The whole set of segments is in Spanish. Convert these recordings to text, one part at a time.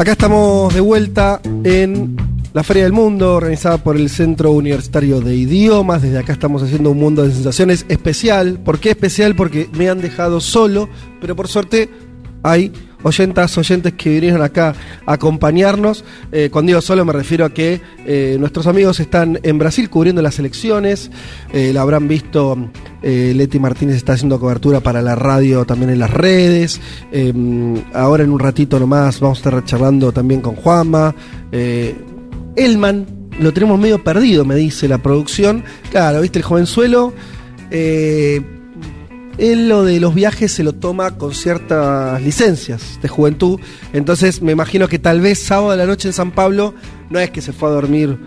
Acá estamos de vuelta en la Feria del Mundo, organizada por el Centro Universitario de Idiomas. Desde acá estamos haciendo un mundo de sensaciones especial. ¿Por qué especial? Porque me han dejado solo, pero por suerte hay oyentas, oyentes que vinieron acá a acompañarnos. Eh, cuando digo solo me refiero a que eh, nuestros amigos están en Brasil cubriendo las elecciones. Eh, la habrán visto, eh, Leti Martínez está haciendo cobertura para la radio también en las redes. Eh, ahora en un ratito nomás vamos a estar charlando también con Juanma. Elman, lo tenemos medio perdido, me dice la producción. Claro, viste, el jovenzuelo. Eh, él lo de los viajes se lo toma con ciertas licencias de juventud. Entonces me imagino que tal vez sábado de la noche en San Pablo no es que se fue a dormir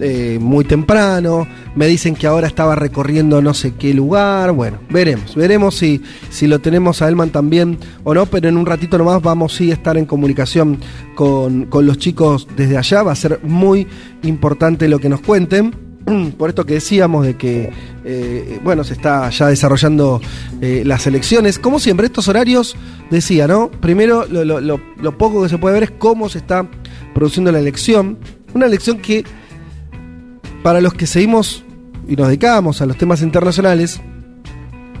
eh, muy temprano. Me dicen que ahora estaba recorriendo no sé qué lugar. Bueno, veremos. Veremos si, si lo tenemos a Elman también o no. Pero en un ratito nomás vamos a estar en comunicación con, con los chicos desde allá. Va a ser muy importante lo que nos cuenten por esto que decíamos de que, eh, bueno, se está ya desarrollando eh, las elecciones. Como siempre, estos horarios, decía, ¿no? Primero, lo, poco que se puede ver es cómo se está produciendo la elección. Una elección que, para los que seguimos y nos dedicamos a los temas internacionales,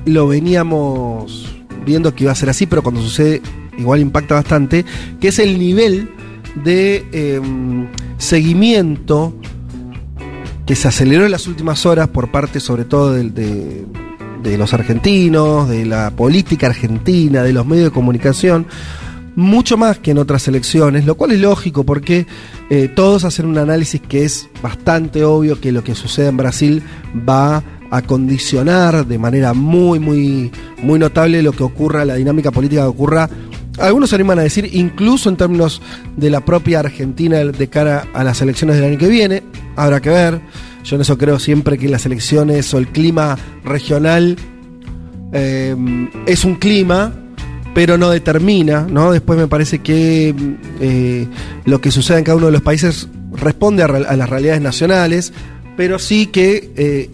lo veníamos viendo que iba a ser así, pero cuando sucede, igual impacta bastante, que es el nivel de em, seguimiento que se aceleró en las últimas horas por parte sobre todo de, de los argentinos, de la política argentina, de los medios de comunicación, mucho más que en otras elecciones, lo cual es lógico porque eh, todos hacen un análisis que es bastante obvio que lo que sucede en Brasil va a condicionar de manera muy, muy, muy notable lo que ocurra, la dinámica política que ocurra. Algunos se animan a decir, incluso en términos de la propia Argentina de cara a las elecciones del año que viene, habrá que ver. Yo en eso creo siempre que las elecciones o el clima regional eh, es un clima, pero no determina, ¿no? Después me parece que eh, lo que sucede en cada uno de los países responde a, las realidades nacionales, pero sí que eh,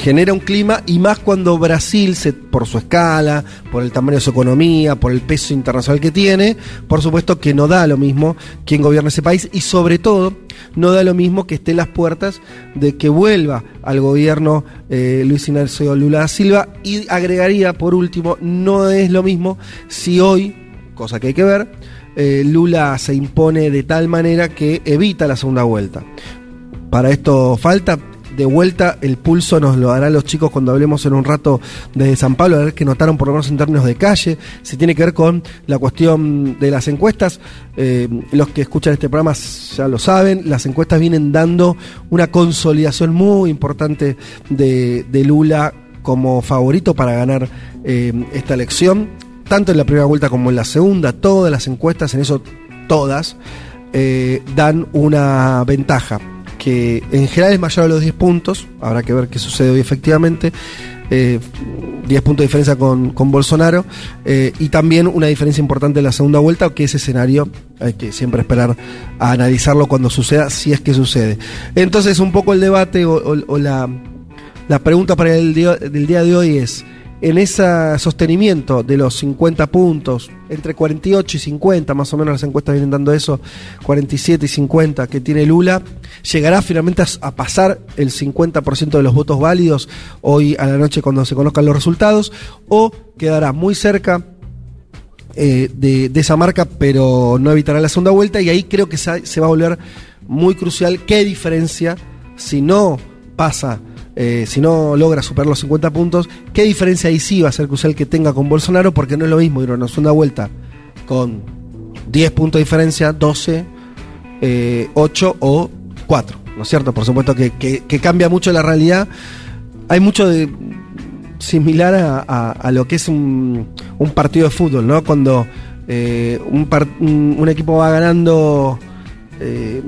genera un clima y más cuando Brasil, se, por su escala, por el tamaño de su economía, por el peso internacional que tiene, por supuesto que no da lo mismo quien gobierna ese país y sobre todo no da lo mismo que esté en las puertas de que vuelva al gobierno eh, Luis Ignacio Lula da Silva y agregaría por último, no es lo mismo si hoy, cosa que hay que ver, eh, Lula se impone de tal manera que evita la segunda vuelta. Para esto falta. De vuelta, el pulso nos lo darán los chicos cuando hablemos en un rato desde San Pablo, a ver qué notaron por lo menos en términos de calle. Si tiene que ver con la cuestión de las encuestas, eh, los que escuchan este programa ya lo saben, las encuestas vienen dando una consolidación muy importante de, de Lula como favorito para ganar eh, esta elección, tanto en la primera vuelta como en la segunda. Todas las encuestas, en eso todas, eh, dan una ventaja que en general es mayor a los 10 puntos, habrá que ver qué sucede hoy efectivamente, eh, 10 puntos de diferencia con, con Bolsonaro, eh, y también una diferencia importante en la segunda vuelta, que ese escenario hay que siempre esperar a analizarlo cuando suceda, si es que sucede. Entonces un poco el debate o, o- la, la pregunta para el día, del día de hoy es, en ese sostenimiento de los 50 puntos, entre 48 y 50, más o menos las encuestas vienen dando eso, 47 y 50 que tiene Lula, ¿llegará finalmente a, pasar el 50% de los votos válidos hoy a la noche cuando se conozcan los resultados? ¿O quedará muy cerca eh, de, esa marca, pero no evitará la segunda vuelta? Y ahí creo que se va a volver muy crucial qué diferencia si no pasa eh, si no logra superar los 50 puntos, ¿qué diferencia ahí sí va a ser crucial que tenga con Bolsonaro? Porque no es lo mismo ir a una segunda vuelta con 10 puntos de diferencia, 12, eh, 8 o 4, ¿no es cierto? Por supuesto que, que- que cambia mucho la realidad. Hay mucho de similar a, a- a lo que es un, un partido de fútbol, ¿no? Cuando eh, un, par- un- un equipo va ganando eh,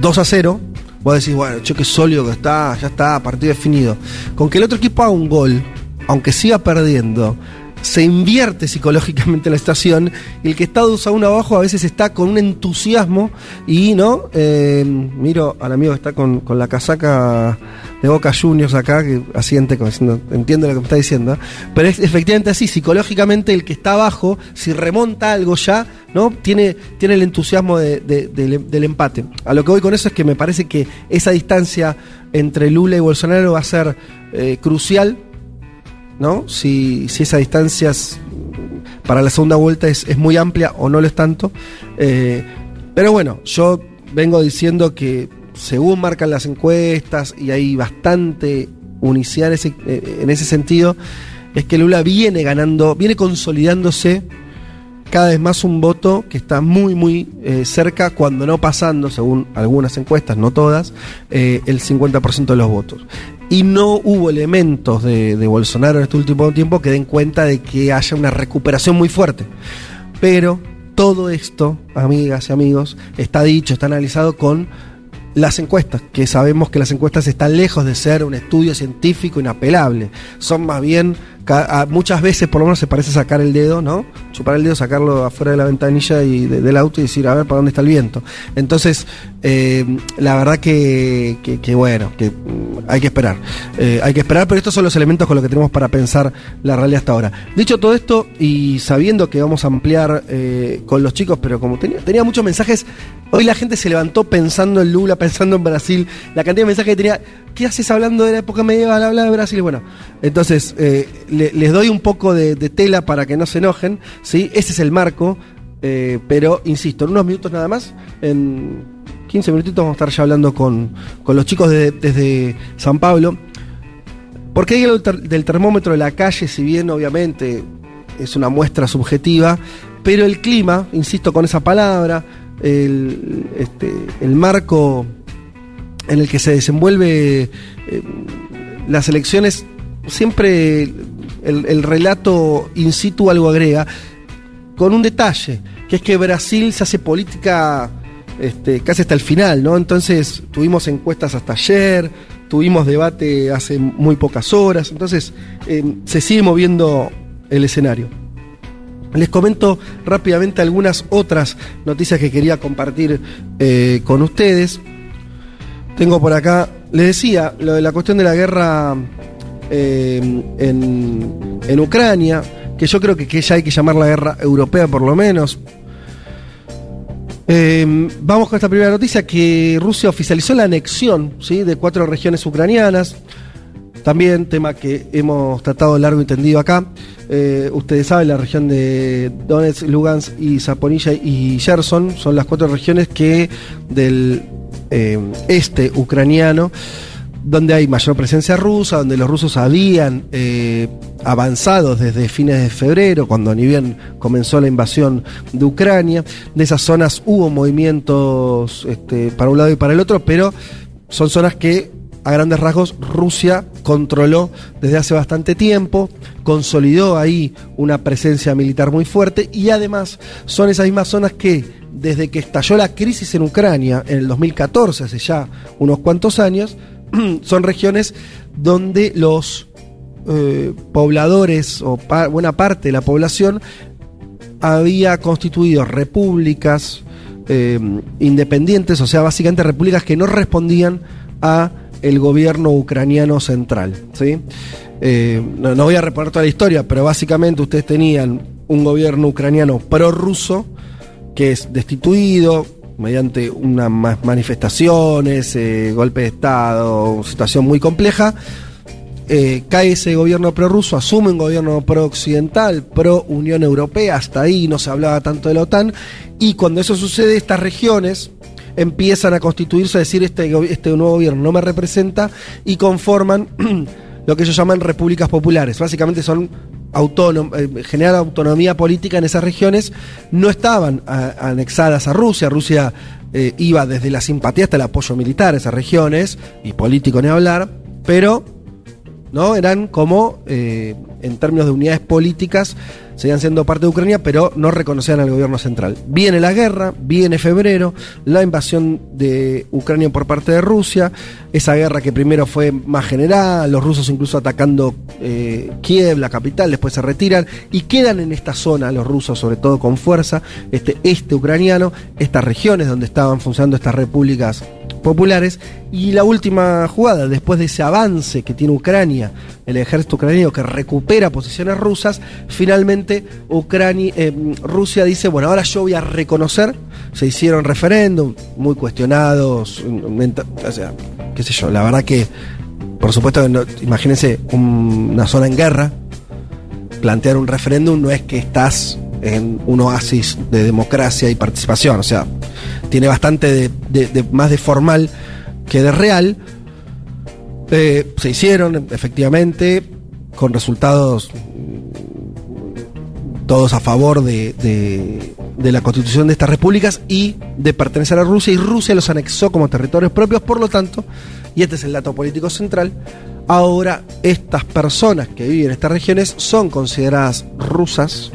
2 a 0, vos decís, bueno, che, qué sólido que está, ya está, partido definido. Con que el otro equipo haga un gol, aunque siga perdiendo, se invierte psicológicamente la estación y el que está 2 a 1 abajo a veces está con un entusiasmo y, ¿no? Eh, miro al amigo que está con, con la casaca de Boca Juniors acá, que asiente como entiendo lo que me está diciendo, pero es efectivamente así, psicológicamente el que está abajo, si remonta algo ya, ¿no? Tiene, tiene el entusiasmo de- de- del, empate. A lo que voy con eso es que me parece que esa distancia entre Lula y Bolsonaro va a ser eh, crucial, ¿no? Si, si esa distancia es- para la segunda vuelta es, es muy amplia o no lo es tanto. Eh, pero bueno, yo vengo diciendo que según marcan las encuestas, y hay bastante unicidad en ese, eh, en ese sentido, es que Lula viene ganando, viene consolidándose cada vez más un voto que está muy, muy eh, cerca, cuando no pasando, según algunas encuestas, no todas, eh, el 50% de los votos. Y no hubo elementos de, de Bolsonaro en este último tiempo que den cuenta de que haya una recuperación muy fuerte. Pero todo esto, amigas y amigos, está dicho, está analizado con las encuestas, que sabemos que las encuestas están lejos de ser un estudio científico inapelable. Son más bien, muchas veces por lo menos se parece sacar el dedo, ¿no? Chupar el dedo, sacarlo afuera de la ventanilla y de- del auto y decir, a ver, ¿para dónde está el viento? Entonces, eh, la verdad que, bueno, que mm, hay que esperar. Eh, hay que esperar, pero estos son los elementos con los que tenemos para pensar la realidad hasta ahora. Dicho todo esto, y sabiendo que vamos a ampliar eh, con los chicos, pero como tenía, muchos mensajes, hoy la gente se levantó pensando en Lula, pensando en Brasil, la cantidad de mensajes que tenía, ¿qué haces hablando de la época medieval? Habla de Brasil, bueno, entonces le- les doy un poco de, tela para que no se enojen, ¿sí? Ese es el marco, pero insisto, en unos minutos nada más, en 15 minutitos vamos a estar ya hablando con, con los chicos de- desde San Pablo. Porque hay algo del ter- del termómetro de la calle, si bien obviamente es una muestra subjetiva, pero el clima, insisto con esa palabra, el, este, el marco en el que se desenvuelve eh, las elecciones, siempre el, el relato in situ algo agrega, con un detalle, que es que Brasil se hace política este, casi hasta el final, ¿no? Entonces tuvimos encuestas hasta ayer, tuvimos debate hace muy pocas horas, entonces eh, se sigue moviendo el escenario. Les comento rápidamente algunas otras noticias que quería compartir eh, con ustedes. Tengo por acá, les decía, lo de la cuestión de la guerra en, en Ucrania, que yo creo que, que ya hay que llamar la guerra europea por lo menos. Eh, vamos con esta primera noticia, que Rusia oficializó la anexión ¿sí? de cuatro regiones ucranianas. También tema que hemos tratado largo y tendido acá. Eh, ustedes saben, la región de Donetsk, Lugansk y Zaporilla y Gerson son las cuatro regiones que del eh, este ucraniano, donde hay mayor presencia rusa, donde los rusos habían eh, avanzado desde fines de febrero, cuando ni bien comenzó la invasión de Ucrania. De esas zonas hubo movimientos este, para un lado y para el otro, pero son zonas que a grandes rasgos Rusia controló desde hace bastante tiempo, consolidó ahí una presencia militar muy fuerte y además son esas mismas zonas que desde que estalló la crisis en Ucrania en el 2014, hace ya unos cuantos años, son regiones donde los eh, pobladores o buena parte de la población había constituido repúblicas eh, independientes, o sea, básicamente repúblicas que no respondían a el gobierno ucraniano central. ¿sí? Eh, no, no voy a reponer toda la historia, pero básicamente ustedes tenían un gobierno ucraniano prorruso que es destituido mediante unas ma- manifestaciones, eh, golpe de Estado, situación muy compleja. Eh, cae ese gobierno prorruso, asume un gobierno pro-occidental, pro-Unión Europea, hasta ahí no se hablaba tanto de la OTAN, y cuando eso sucede, estas regiones empiezan a constituirse, a decir, este, este nuevo gobierno no me representa, y conforman lo que ellos llaman repúblicas populares. Básicamente son eh, generan autonomía política en esas regiones, no estaban a- anexadas a Rusia, Rusia eh, iba desde la simpatía hasta el apoyo militar a esas regiones, y político ni hablar, pero ¿no? Eran como, eh, en términos de unidades políticas, seguían siendo parte de Ucrania, pero no reconocían al gobierno central. Viene la guerra, viene febrero, la invasión de Ucrania por parte de Rusia, esa guerra que primero fue más general, los rusos incluso atacando eh, Kiev, la capital, después se retiran y quedan en esta zona los rusos, sobre todo con fuerza, este este ucraniano, estas regiones donde estaban funcionando estas repúblicas populares. Y la última jugada, después de ese avance que tiene Ucrania, el ejército ucraniano que recupera posiciones rusas, finalmente Ucrania, eh, Rusia dice, bueno, ahora yo voy a reconocer, se hicieron referéndum, muy cuestionados, o sea, qué sé yo, la verdad que, por supuesto, imagínense una zona en guerra, plantear un referéndum no es que estás en un oasis de democracia y participación, o sea, tiene bastante de, más de formal que de real. Eh, se hicieron, efectivamente, con resultados todos a favor de, la constitución de estas repúblicas y de pertenecer a Rusia, y Rusia los anexó como territorios propios, por lo tanto, y este es el dato político central, ahora estas personas que viven en estas regiones son consideradas rusas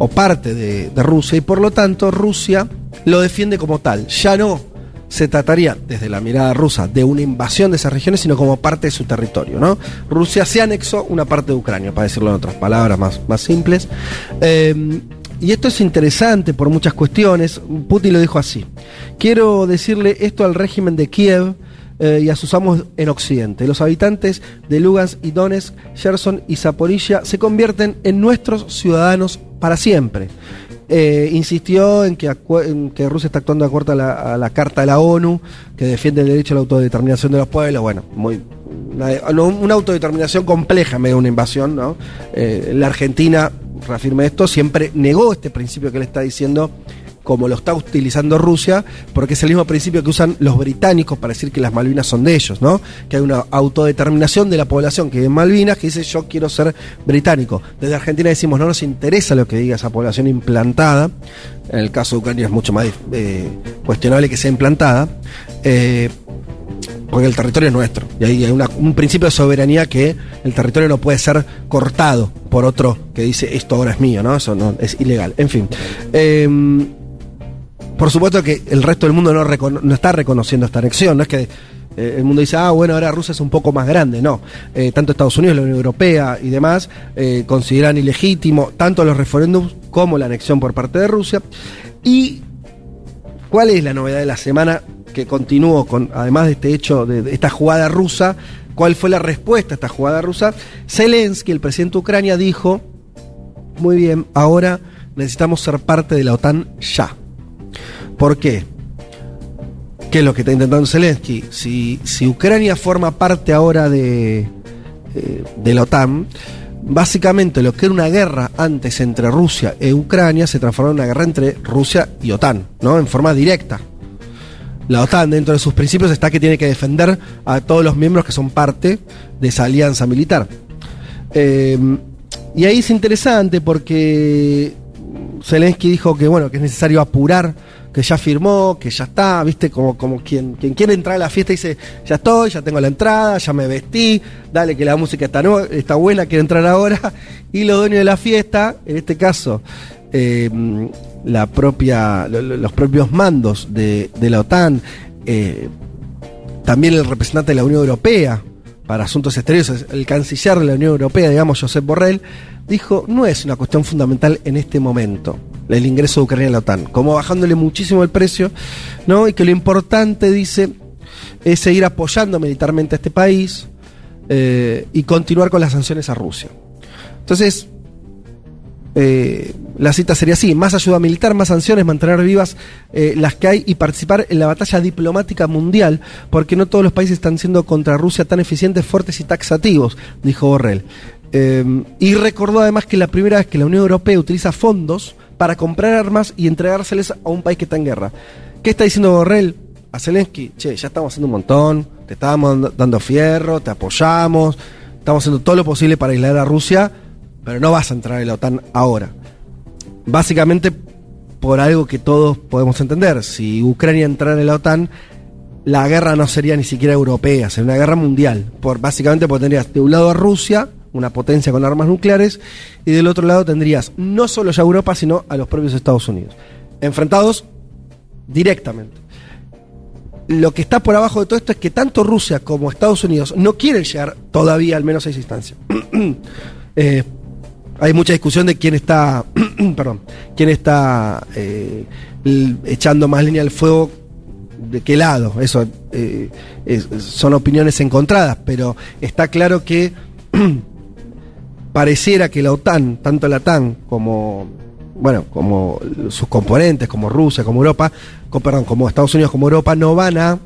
o parte de Rusia, y por lo tanto Rusia lo defiende como tal. Ya no se trataría, desde la mirada rusa, de una invasión de esas regiones, sino como parte de su territorio. ¿no? Rusia se anexó una parte de Ucrania, para decirlo en otras palabras más, más simples. Em, y esto es interesante por muchas cuestiones. Putin lo dijo así. Quiero decirle esto al régimen de Kiev eh, y a sus amos en Occidente. Los habitantes de Lugansk y Donetsk, Gerson y Zaporilla se convierten en nuestros ciudadanos para siempre. Eh, insistió en que, que, Rusia está actuando de acuerdo a la, Carta de la ONU, que defiende el derecho a la autodeterminación de los pueblos. Bueno, muy, una, autodeterminación compleja medio una invasión. ¿no? Eh, la Argentina, reafirme esto, siempre negó este principio que le está diciendo como lo está utilizando Rusia, porque es el mismo principio que usan los británicos para decir que las Malvinas son de ellos, ¿no? Que hay una autodeterminación de la población que vive en Malvinas que dice yo quiero ser británico. Desde Argentina decimos no nos interesa lo que diga esa población implantada. En el caso de Ucrania es mucho más eh, cuestionable que sea implantada. Eh, porque el territorio es nuestro. Y ahí hay un principio de soberanía que el territorio no puede ser cortado por otro que dice esto ahora es mío, ¿no? Eso no, es ilegal. En fin. Eh, por supuesto que el resto del mundo no, está reconociendo esta anexión, no es que eh, el mundo dice, ah, bueno, ahora Rusia es un poco más grande, no. Eh, tanto Estados Unidos, la Unión Europea y demás eh, consideran ilegítimo tanto los referéndums como la anexión por parte de Rusia. ¿Y cuál es la novedad de la semana que continuó con, además de este hecho, de, de esta jugada rusa? ¿Cuál fue la respuesta a esta jugada rusa? Zelensky, el presidente de Ucrania, dijo, muy bien, ahora necesitamos ser parte de la OTAN ya. ¿Por qué? ¿Qué es lo que está intentando Zelensky? Si, si Ucrania forma parte ahora de, eh, de la OTAN, básicamente lo que era una guerra antes entre Rusia e Ucrania se transformó en una guerra entre Rusia y OTAN, ¿no? En forma directa. La OTAN, dentro de sus principios, está que tiene que defender a todos los miembros que son parte de esa alianza militar. Eh, y ahí es interesante porque Zelensky dijo que bueno, que es necesario apurar que ya firmó, que ya está, viste, como, como quien, quien quiere entrar a la fiesta dice, ya estoy, ya tengo la entrada, ya me vestí, dale que la música está, está buena, quiero entrar ahora. Y los dueños de la fiesta, en este caso, eh, la propia, los propios mandos de, la OTAN, eh, también el representante de la Unión Europea para asuntos exteriores, el canciller de la Unión Europea, digamos, Josep Borrell, dijo, no es una cuestión fundamental en este momento el ingreso de Ucrania a la OTAN, como bajándole muchísimo el precio, ¿no? Y que lo importante, dice, es seguir apoyando militarmente a este país eh, y continuar con las sanciones a Rusia. Entonces, eh, la cita sería así, más ayuda militar, más sanciones, mantener vivas eh, las que hay y participar en la batalla diplomática mundial, porque no todos los países están siendo contra Rusia tan eficientes, fuertes y taxativos, dijo Borrell. y recordó además que la primera vez que la Unión Europea utiliza fondos para comprar armas y entregárseles a un país que está en guerra. ¿Qué está diciendo Borrell? A Zelensky, che, ya estamos haciendo un montón, te estamos dando fierro, te apoyamos, estamos haciendo todo lo posible para aislar a Rusia, pero no vas a entrar en la OTAN ahora. Básicamente por algo que todos podemos entender. Si Ucrania entrara en la OTAN, la guerra no sería ni siquiera europea, sería una guerra mundial. Por, básicamente porque tendrías de un lado a Rusia una potencia con armas nucleares, y del otro lado tendrías no solo ya Europa, sino a los propios Estados Unidos, enfrentados directamente. Lo que está por abajo de todo esto es que tanto Rusia como Estados Unidos no quieren llegar todavía al menos a esa instancia. Eh, hay mucha discusión de quién está, perdón, quién está eh, echando más línea al fuego de qué lado, eso eh, son opiniones encontradas, pero está claro que pareciera que la OTAN, tanto la OTAN como bueno, como sus componentes, como Rusia, como Europa, co- perdón, como Estados Unidos, como Europa, no van a,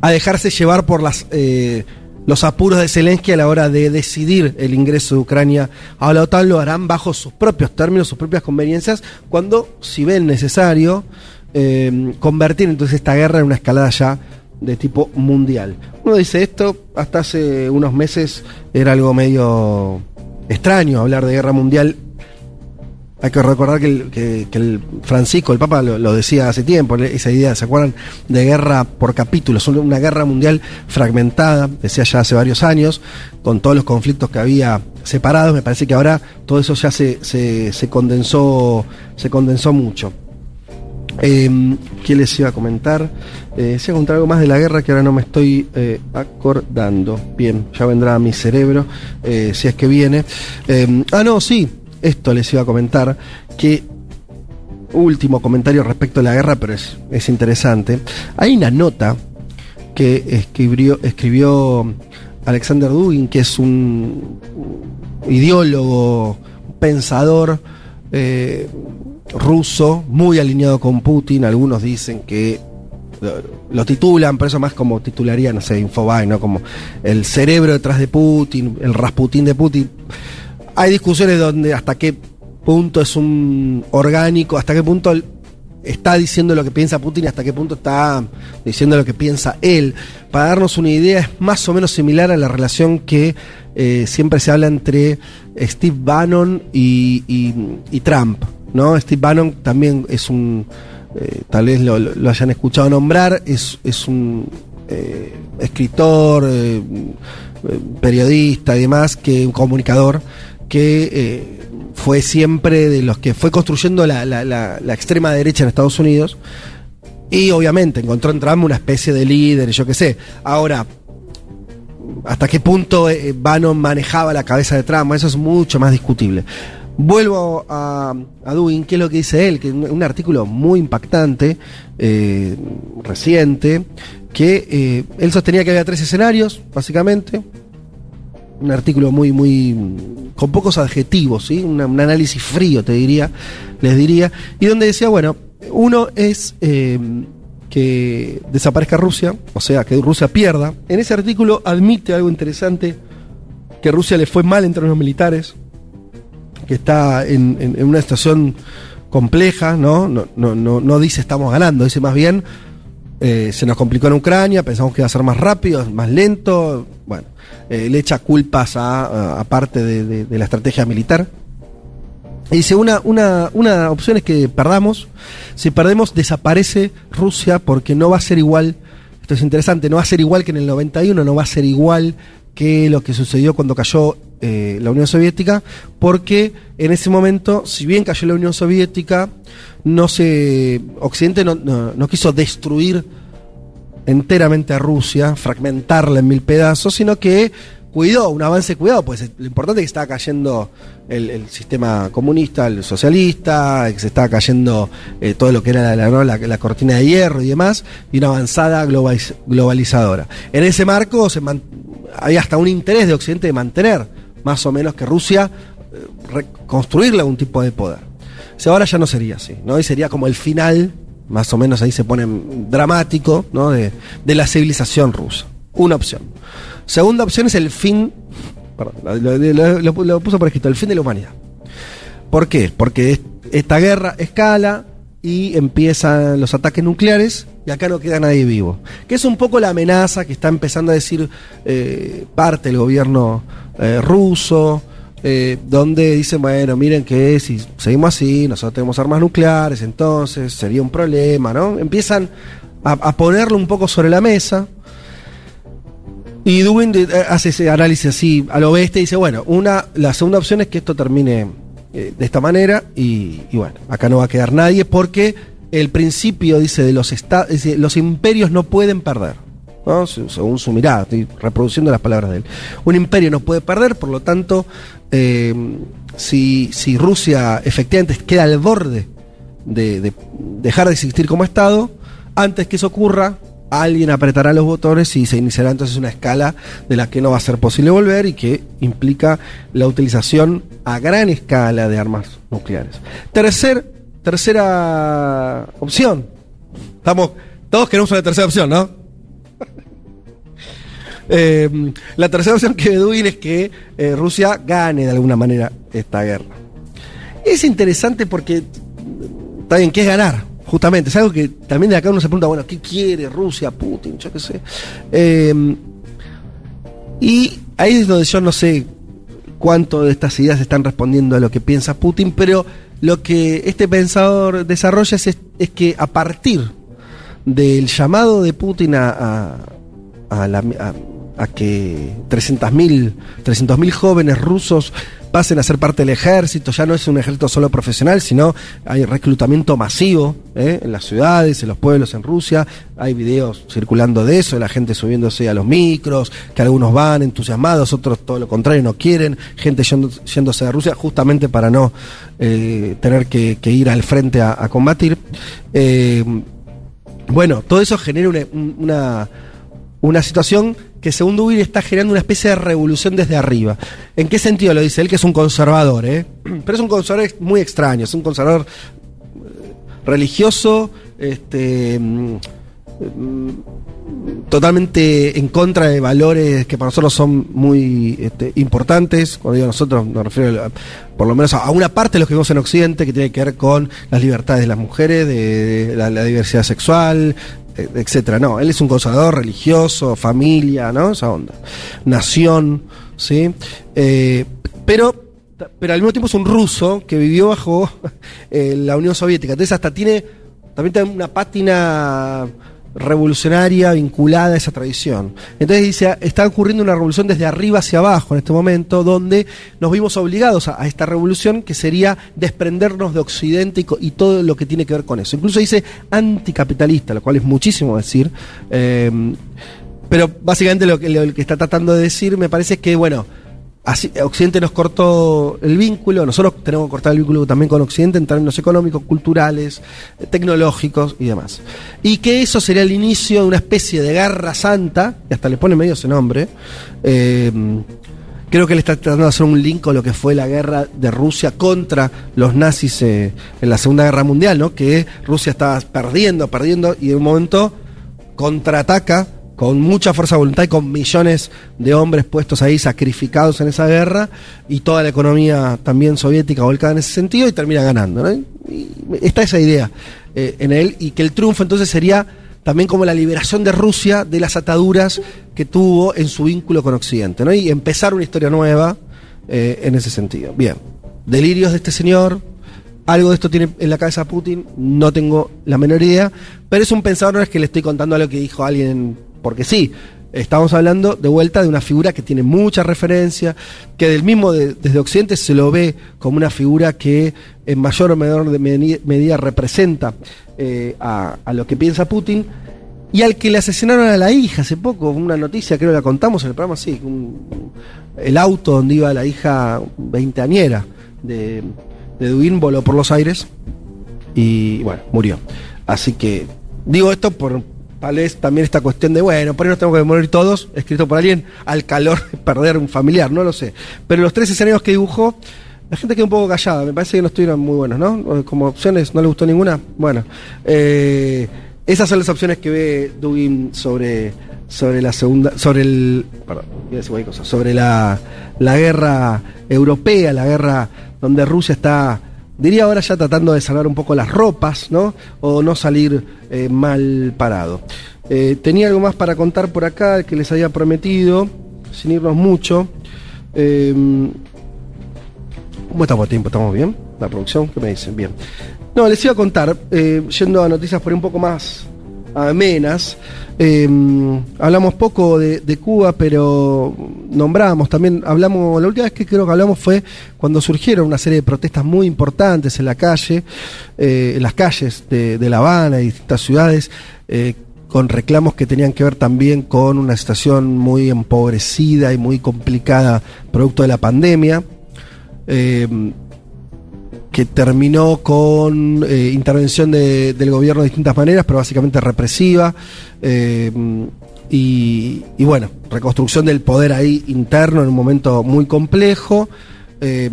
a dejarse llevar por las eh, los apuros de Zelensky a la hora de decidir el ingreso de Ucrania a la OTAN, lo harán bajo sus propios términos, sus propias conveniencias, cuando, si ven necesario, eh, convertir entonces esta guerra en una escalada ya de tipo mundial. Uno dice esto, hasta hace unos meses era algo medio extraño hablar de guerra mundial hay que recordar que el, Francisco, el Papa, lo, decía hace tiempo, esa idea, ¿se acuerdan? De guerra por capítulos, una- guerra mundial fragmentada, decía ya hace varios años, con todos los conflictos que había separados, me parece que ahora todo eso ya se, condensó, se condensó mucho. Eh, ¿Qué les iba a comentar? Eh, se algo más de la guerra que ahora no me estoy eh, acordando. Bien, ya vendrá a mi cerebro, eh, si es que viene. Eh, ah, no, sí, esto les iba a comentar, que último comentario respecto a la guerra, pero es, es interesante. Hay una nota que escribió, escribió Alexander Dugin, que es un ideólogo, pensador eh, ruso, muy alineado con Putin. Algunos dicen que lo, titulan, pero eso más como titularía, no sé, Infobae, ¿no? Como el cerebro detrás de Putin, el Rasputín de Putin. Hay discusiones donde hasta qué punto es un orgánico, hasta qué punto está diciendo lo que piensa Putin y hasta qué punto está diciendo lo que piensa él. Para darnos una idea, es más o menos similar a la relación que eh, siempre se habla entre Steve Bannon y, y- Trump. ¿no? Steve Bannon también es un, eh, tal vez lo, hayan escuchado nombrar, es, es un eh, escritor, periodista y demás, que un comunicador que eh, fue siempre de los que fue construyendo la, la- la- extrema derecha en Estados Unidos. Y obviamente encontró en Trump una especie de líder, yo qué sé. Ahora, hasta qué punto eh, Bannon manejaba la cabeza de Trump, eso es mucho más discutible. Vuelvo a, a Dugin, ¿qué es lo que dice él? Que un, un artículo muy impactante, eh, reciente, que eh, él sostenía que había tres escenarios, básicamente. Un artículo muy, muy. con pocos adjetivos, ¿sí? Una- un análisis frío, te diría, les diría. Y donde decía, bueno, uno es eh, que desaparezca Rusia, o sea, que Rusia pierda. En ese artículo admite algo interesante, que Rusia le fue mal en términos militares, que está en, una situación compleja. No, no, no, no dice estamos ganando, dice más bien eh, se nos complicó en Ucrania, pensamos que iba a ser más rápido, más lento, bueno, eh, le echa culpas a, parte de la estrategia militar. Y dice, una, una, una opción es que perdamos, si perdemos desaparece Rusia porque no va a ser igual, esto es interesante, no va a ser igual que en el 91, no va a ser igual que lo que sucedió cuando cayó eh, la Unión Soviética, porque en ese momento, si bien cayó la Unión Soviética, no se, Occidente no, no- quiso destruir enteramente a Rusia, fragmentarla en mil pedazos, sino que cuidó, un avance cuidado, pues lo importante es que estaba cayendo el, sistema comunista, el socialista, que se estaba cayendo eh, todo lo que era la, la- cortina de hierro y demás, y una avanzada globaliz- globalizadora. En ese marco se había hasta un interés de Occidente de mantener más o menos que Rusia eh, reconstruirle algún tipo de poder. Si ahora ya no sería así, ¿no? Y sería como el final, más o menos ahí se pone dramático, ¿no? De, de la civilización rusa. Una opción. Segunda opción es el fin, perdón, lo, puso por escrito, el fin de la humanidad. ¿Por qué? Porque es- esta guerra escala y empiezan los ataques nucleares y acá no queda nadie vivo. Que es un poco la amenaza que está empezando a decir eh, parte del gobierno eh, ruso, eh, donde dicen, bueno, miren que si seguimos así, nosotros tenemos armas nucleares, entonces sería un problema, ¿no? Empiezan a, ponerlo un poco sobre la mesa. Y Dubin eh, hace ese análisis así al oeste y dice, bueno, una, la segunda opción es que esto termine eh, de esta manera y, y bueno, acá no va a quedar nadie porque el principio, dice, de los los imperios no pueden perder. Según su mirada, estoy reproduciendo las palabras de él. Un imperio no puede perder, por lo tanto, eh, si, si Rusia efectivamente queda al borde de, de dejar de existir como Estado, Antes que eso ocurra, alguien apretará los botones y se iniciará entonces una escala de la que no va a ser posible volver y que implica la utilización a gran escala de armas nucleares. Tercer, tercera opción. Estamos, todos queremos una tercera opción, ¿no? Eh, la tercera opción que Bedouin es que eh, Rusia gane de alguna manera esta guerra. Es interesante porque, está bien, ¿qué es ganar? Justamente, es algo que también de acá uno se pregunta, bueno, ¿qué quiere Rusia, Putin? Yo qué sé. Eh, y ahí es donde yo no sé cuánto de estas ideas están respondiendo a lo que piensa Putin, pero lo que este pensador desarrolla es, es que a partir del llamado de Putin a, la, a que 300.000 300 jóvenes rusos pasen a ser parte del ejército, ya no es un ejército solo profesional, sino hay reclutamiento masivo ¿eh? en las ciudades, en los pueblos, en Rusia, hay videos circulando de eso, de la gente subiéndose a los micros, que algunos van entusiasmados, otros todo lo contrario, no quieren, gente yéndose a Rusia justamente para no eh, tener que, ir al frente a, combatir. Eh, bueno, todo eso genera una, una situación que según Dubin está generando una especie de revolución desde arriba. ¿En qué sentido lo dice él? Que es un conservador, ¿eh? Pero es un conservador muy extraño, es un conservador eh, religioso, este, mm, totalmente en contra de valores que para nosotros son muy este, importantes. Cuando digo nosotros, me refiero por lo menos a, una parte de lo que vemos en Occidente, que tiene que ver con las libertades de las mujeres, de, la, diversidad sexual, etcétera. No, él es un conservador religioso, familia, ¿no? Esa onda. Nación, ¿sí? Eh, pero, pero al mismo tiempo es un ruso que vivió bajo eh, la Unión Soviética. Entonces hasta tiene, también tiene una pátina revolucionaria vinculada a esa tradición. Entonces dice, está ocurriendo una revolución desde arriba hacia abajo en este momento, donde nos vimos obligados a, esta revolución que sería desprendernos de Occidente y, todo lo que tiene que ver con eso. Incluso dice anticapitalista, lo cual es muchísimo decir. Eh, pero básicamente lo que, lo que está tratando de decir me parece que, bueno, Occidente nos cortó el vínculo, nosotros tenemos que cortar el vínculo también con Occidente en términos económicos, culturales, tecnológicos y demás. Y que eso sería el inicio de una especie de guerra santa, y hasta le pone medio ese nombre. Eh, creo que él está tratando de hacer un link con lo que fue la guerra de Rusia contra los nazis eh, en la Segunda Guerra Mundial, ¿no? Que Rusia estaba perdiendo, perdiendo, y de un momento contraataca con mucha fuerza de voluntad y con millones de hombres puestos ahí sacrificados en esa guerra y toda la economía también soviética volcada en ese sentido y termina ganando. ¿no? Y está esa idea eh, en él y que el triunfo entonces sería también como la liberación de Rusia de las ataduras que tuvo en su vínculo con Occidente ¿no? y empezar una historia nueva eh, en ese sentido. Bien, delirios de este señor, algo de esto tiene en la cabeza Putin, no tengo la menor idea, pero es un pensador, no es que le estoy contando algo que dijo alguien porque sí, estamos hablando de vuelta de una figura que tiene mucha referencia, que del mismo desde Occidente se lo ve como una figura que en mayor o menor medida representa eh, a, lo que piensa Putin. Y al que le asesinaron a la hija hace poco, una noticia, creo que la contamos en el programa, sí, el auto donde iba la hija veinteañera de, de Duin voló por los aires y bueno, murió. Así que digo esto por, Tal vez también esta cuestión de, bueno, por ahí nos tenemos que morir todos, escrito por alguien, al calor de perder un familiar, no lo sé. Pero los tres escenarios que dibujó, la gente quedó un poco callada, me parece que no estuvieron muy buenos, ¿no? Como opciones, ¿no le gustó ninguna? Bueno, eh, esas son las opciones que ve Dugin sobre, sobre la segunda, sobre el, perdón, voy a decir cosa, sobre la, la guerra europea, la guerra donde Rusia está diría ahora ya tratando de salvar un poco las ropas, ¿no? O no salir eh, mal parado. Eh, tenía algo más para contar por acá que les había prometido, sin irnos mucho. Eh, ¿Cómo estamos tiempo? ¿Estamos bien? La producción, ¿qué me dicen? Bien. No, les iba a contar, yendo a noticias por un poco más amenas. Em, hablamos poco de, Cuba, pero nombramos también, hablamos, la última vez que creo que hablamos fue cuando surgieron una serie de protestas muy importantes en la calle, eh, en las calles de, La Habana y distintas ciudades, eh, con reclamos que tenían que ver también con una situación muy empobrecida y muy complicada producto de la pandemia. Que terminó con eh, intervención de- del gobierno de distintas maneras, pero básicamente represiva. eh, y, bueno, reconstrucción del poder ahí interno en un momento muy complejo. Eh,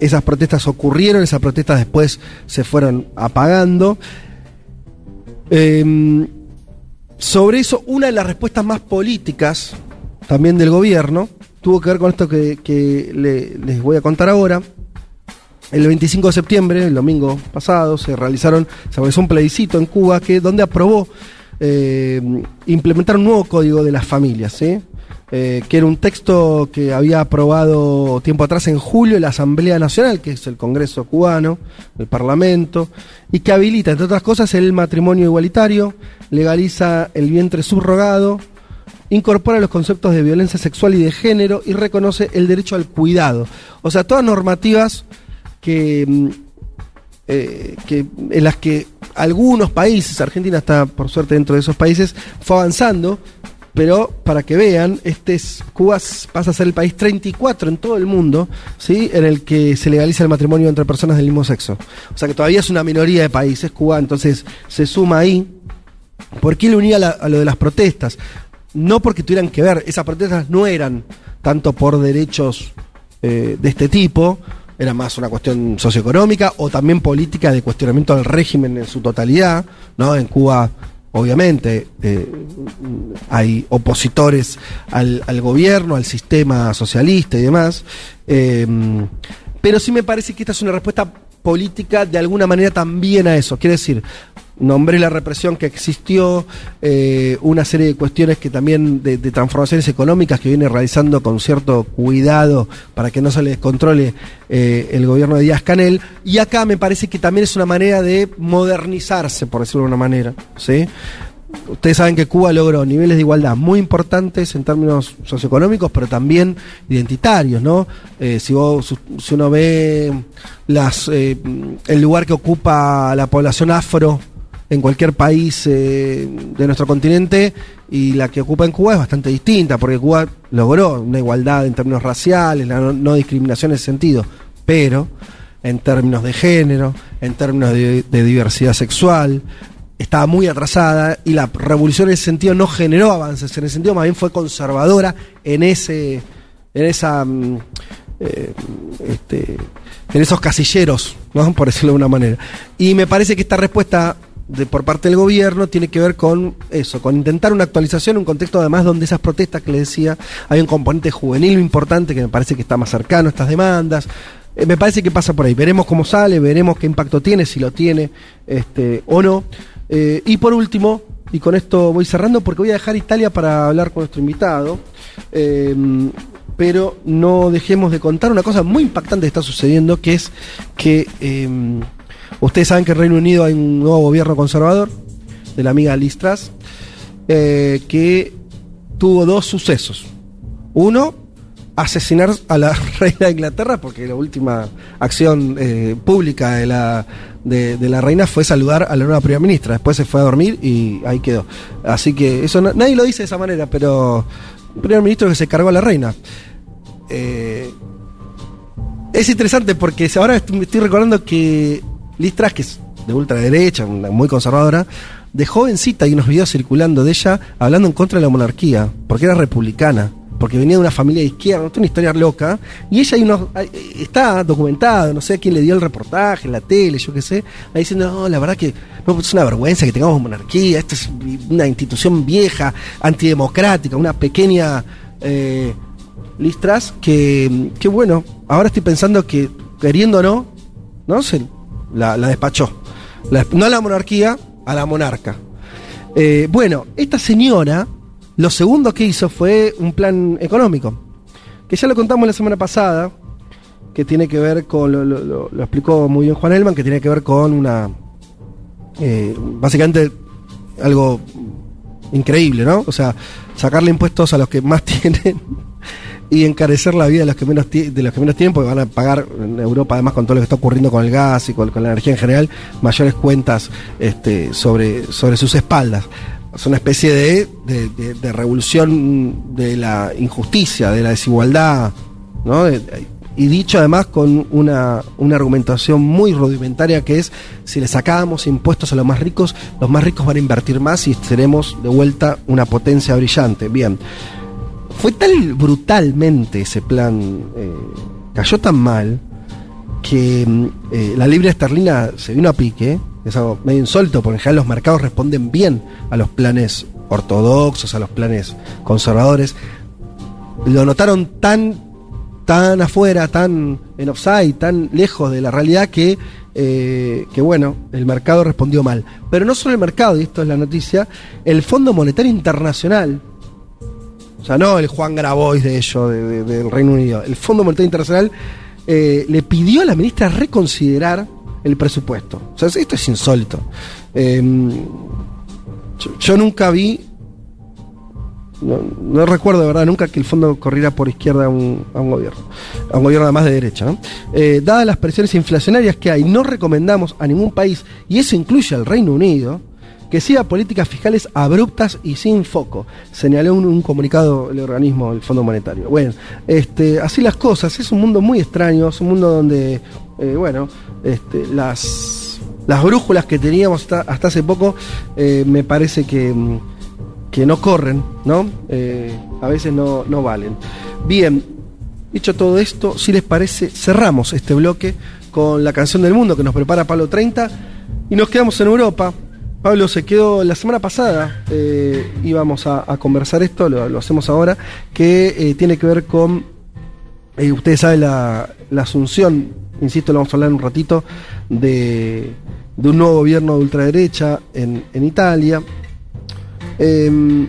esas protestas ocurrieron, esas protestas después se fueron apagando. Sobre eso, una de las respuestas más políticas también del gobierno tuvo que ver con esto que, que le- les voy a contar ahora. El 25 de septiembre, el domingo pasado, se realizaron, se realizó un plebiscito en Cuba que donde aprobó eh, implementar un nuevo código de las familias, ¿sí? Eh, que era un texto que había aprobado tiempo atrás en julio la Asamblea Nacional, que es el Congreso cubano, el Parlamento, y que habilita, entre otras cosas, el matrimonio igualitario, legaliza el vientre subrogado, incorpora los conceptos de violencia sexual y de género y reconoce el derecho al cuidado. O sea, todas normativas que, mm, eh, que en las que algunos países, Argentina está por suerte dentro de esos países, fue avanzando, pero para que vean, este es, Cuba pasa a ser el país 34 en todo el mundo, ¿sí? en el que se legaliza el matrimonio entre personas del mismo sexo. O sea que todavía es una minoría de países, Cuba entonces se suma ahí. ¿Por qué le unía a lo de las protestas? No porque tuvieran que ver, esas protestas no eran tanto por derechos eh, de este tipo, era más una cuestión socioeconómica o también política de cuestionamiento del régimen en su totalidad, ¿no? En Cuba, obviamente, eh, hay opositores al, al gobierno, al sistema socialista y demás, eh, pero sí me parece que esta es una respuesta política de alguna manera también a eso. Quiere decir, nombré la represión que existió, eh, una serie de cuestiones que también de, de transformaciones económicas que viene realizando con cierto cuidado para que no se le descontrole eh, el gobierno de Díaz Canel. Y acá me parece que también es una manera de modernizarse, por decirlo de una manera. ¿sí? Ustedes saben que Cuba logró niveles de igualdad muy importantes en términos socioeconómicos, pero también identitarios, ¿no? Eh, si, vos- si uno ve las, el lugar que ocupa la población afro en cualquier país eh, de nuestro continente y la que ocupa en Cuba es bastante distinta, porque Cuba logró una igualdad en términos raciales, la no, no discriminación en ese sentido, pero en términos de género, en términos de, diversidad sexual, estaba muy atrasada y la revolución en ese sentido no generó avances, en ese sentido más bien fue conservadora en ese, en esa, mm, eh, este, en esos casilleros, ¿no? por decirlo de una manera. Y me parece que esta respuesta de, por parte del gobierno tiene que ver con eso, con intentar una actualización, un contexto además donde esas protestas que le decía, hay un componente juvenil importante que me parece que está más cercano a estas demandas. Eh, me parece que pasa por ahí. Veremos cómo sale, veremos qué impacto tiene, si lo tiene este, o no. Eh, y por último, y con esto voy cerrando porque voy a dejar Italia para hablar con nuestro invitado. eh, pero no dejemos de contar una cosa muy impactante que está sucediendo, que es que eh, ustedes saben que en Reino Unido hay un nuevo gobierno conservador, de la amiga Liz Truss, eh, que tuvo dos sucesos. Uno, asesinar a la reina de Inglaterra, porque la última acción eh, pública de la, de, la reina fue saludar a la nueva primera ministra. Después se fue a dormir y ahí quedó. Así que eso nadie lo dice de esa manera, pero un primer ministro que se cargó a la reina. Eh, es interesante porque ahora estoy recordando que Liz Truss, que es de ultraderecha, muy conservadora, de jovencita hay unos videos circulando de ella hablando en contra de la monarquía, porque era republicana, porque venía de una familia de izquierda, una historia loca, y ella hay unos, está documentado, no sé a quién le dio el reportaje, la tele, yo qué sé, ahí diciendo, no, la verdad que no, es una vergüenza que tengamos monarquía, esto es una institución vieja, antidemocrática, una pequeña... eh, Liz Truss, que, que bueno, ahora estoy pensando que queriendo o no, ¿no? Se la, la despachó. La- no a la monarquía, a la monarca. Eh, bueno, esta señora, lo segundo que hizo fue un plan económico, que ya lo contamos la semana pasada, que tiene que ver con, lo, explicó muy bien Juan Elman, que tiene que ver con una, eh, básicamente algo increíble, ¿no? O sea, sacarle impuestos a los que más tienen y encarecer la vida de los que menos de los que menos tienen porque van a pagar en Europa además con todo lo que está ocurriendo con el gas y con, la energía en general mayores cuentas este, sobre sobre sus espaldas es una especie de, de, revolución de la injusticia de la desigualdad ¿no? Y dicho además con una, una argumentación muy rudimentaria que es, si le sacábamos impuestos a los más ricos, los más ricos van a invertir más y seremos de vuelta una potencia brillante. Bien, fue tan brutalmente ese plan, eh, cayó tan mal, que mm, eh, la libra esterlina se vino a pique, es algo medio insólito, porque en general los mercados responden bien a los planes ortodoxos, a los planes conservadores. Lo notaron tan, tan afuera, tan en offside, tan lejos de la realidad que, eh, que bueno, el mercado respondió mal. Pero no solo el mercado, y esto es la noticia, el Fondo Monetario Internacional, o sea, no el Juan Grabois de ello, del Reino Unido, el Fondo Monetario Internacional eh, le pidió a la ministra reconsiderar el presupuesto. O sea, esto es insólito. Em, yo, nunca vi, no, recuerdo de verdad nunca que el fondo corriera por izquierda a un, gobierno, a un gobierno además de derecha. Eh, dadas las presiones inflacionarias que hay, no recomendamos a ningún país, y eso incluye al Reino Unido, que siga políticas fiscales abruptas y sin foco, señaló un, un, comunicado el organismo del Fondo Monetario. Bueno, este, así las cosas, es un mundo muy extraño, es un mundo donde, eh, bueno, este, las, las brújulas que teníamos hasta, hace poco eh, me parece que, que, no corren, ¿no? Eh, a veces no, no valen. Bien, dicho todo esto, si les parece, cerramos este bloque con la canción del mundo que nos prepara Pablo 30 y nos quedamos en Europa Pablo se quedó la semana pasada, eh, íbamos a, conversar esto, lo, hacemos ahora, que eh, tiene que ver con, eh, ustedes saben, la, asunción, insisto, lo vamos a hablar en un ratito, de, un nuevo gobierno de ultraderecha en, en Italia. Em,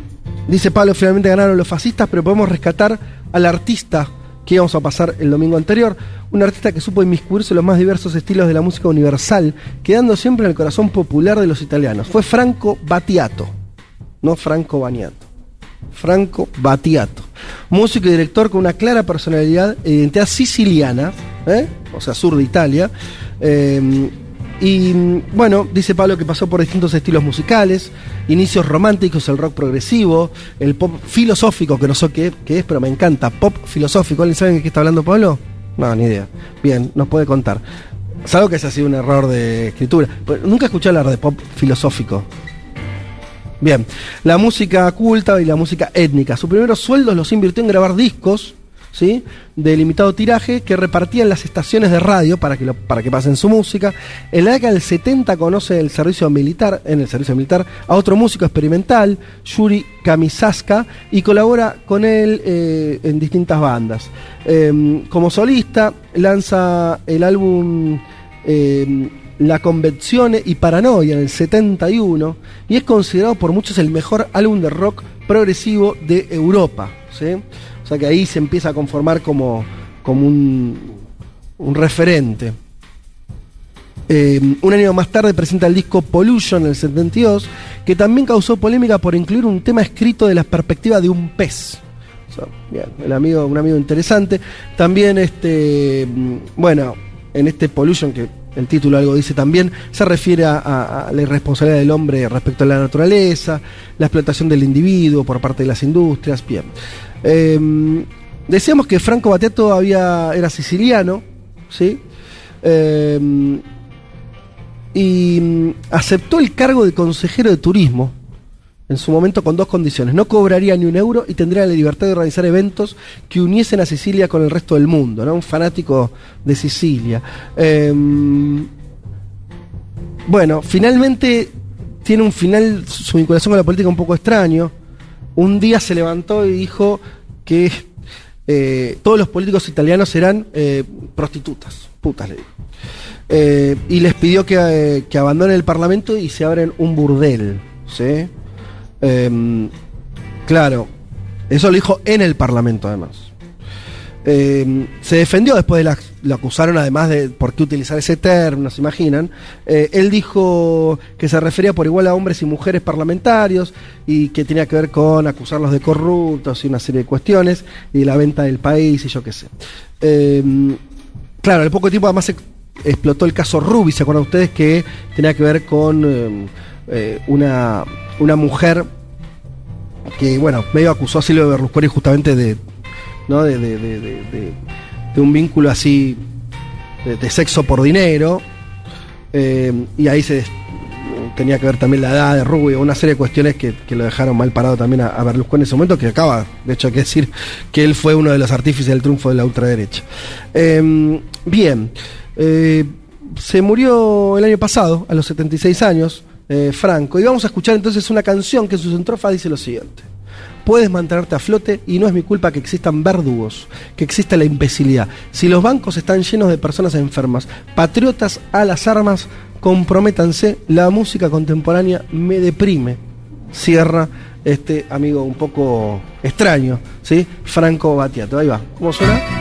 dice Pablo, finalmente ganaron los fascistas, pero podemos rescatar al artista que íbamos a pasar el domingo anterior. Un artista que supo inmiscuirse en los más diversos estilos de la música universal, quedando siempre en el corazón popular de los italianos. Fue Franco Battiato, no Franco Baniato. Franco Battiato. Músico y director con una clara personalidad e identidad siciliana, ¿eh? o sea, sur de Italia. Eh, y bueno, dice Pablo que pasó por distintos estilos musicales, inicios románticos, el rock progresivo, el pop filosófico, que no sé qué, es, pero me encanta, pop filosófico. ¿Alguien sabe de qué está hablando Pablo? No, ni idea. Bien, nos puede contar. Salvo que ese ha sido un error de escritura. nunca escuché hablar de pop filosófico. Bien, la música culta y la música étnica. Sus primeros sueldos los invirtió en grabar discos ¿sí? de limitado tiraje que repartían las estaciones de radio para que, para que pasen su música. En la década del 70 conoce el servicio militar, en el servicio militar a otro músico experimental, Yuri Kamisaska, y colabora con él eh, en distintas bandas. Em, como solista lanza el álbum em, La Convenzione y Paranoia en el 71 y es considerado por muchos el mejor álbum de rock progresivo de Europa. Que ahí se empieza a conformar como, como un, un referente. Eh, un año más tarde presenta el disco Pollution en el 72, que también causó polémica por incluir un tema escrito de la perspectiva de un pez. bien, el amigo, un amigo interesante. También, este, bueno, en este Pollution, que el título algo dice también, se refiere a, la irresponsabilidad del hombre respecto a la naturaleza, la explotación del individuo por parte de las industrias. Bien. Em, decíamos que Franco Battiato había, era siciliano, ¿sí? Em, y mm, aceptó el cargo de consejero de turismo en su momento con dos condiciones. No cobraría ni un euro y tendría la libertad de organizar eventos que uniesen a Sicilia con el resto del mundo, ¿no? Un fanático de Sicilia. Em, bueno, finalmente tiene un final, su vinculación con la política un poco extraño un día se levantó y dijo que eh, todos los políticos italianos eran eh, prostitutas, putas le digo. Eh, y les pidió que, que, abandonen el parlamento y se abren un burdel. ¿sí? Em, claro, eso lo dijo en el parlamento además. Eh, se defendió después de la, lo acusaron además de por qué utilizar ese término, se imaginan. Eh, él dijo que se refería por igual a hombres y mujeres parlamentarios y que tenía que ver con acusarlos de corruptos y una serie de cuestiones y la venta del país y yo qué sé. Eh, claro, al poco tiempo además explotó el caso Ruby, ¿se acuerdan ustedes? Que tenía que ver con una, una mujer que, bueno, medio acusó a Silvio Berlusconi justamente de ¿no? de, de, de, de un vínculo así de, sexo por dinero. eh, y ahí se tenía que ver también la edad de Rubio, una serie de cuestiones que, que lo dejaron mal parado también a, Berlusconi en ese momento, que acaba, de hecho hay que decir que él fue uno de los artífices del triunfo de la ultraderecha. Eh, bien, eh, se murió el año pasado, a los 76 años, eh, Franco, y vamos a escuchar entonces una canción que en su centrofa dice lo siguiente. Puedes mantenerte a flote y no es mi culpa que existan verdugos, que exista la imbecilidad. Si los bancos están llenos de personas enfermas, patriotas a las armas, comprométanse, la música contemporánea me deprime. Cierra este amigo un poco extraño, ¿sí? Franco Batiato. Ahí va. ¿Cómo suena?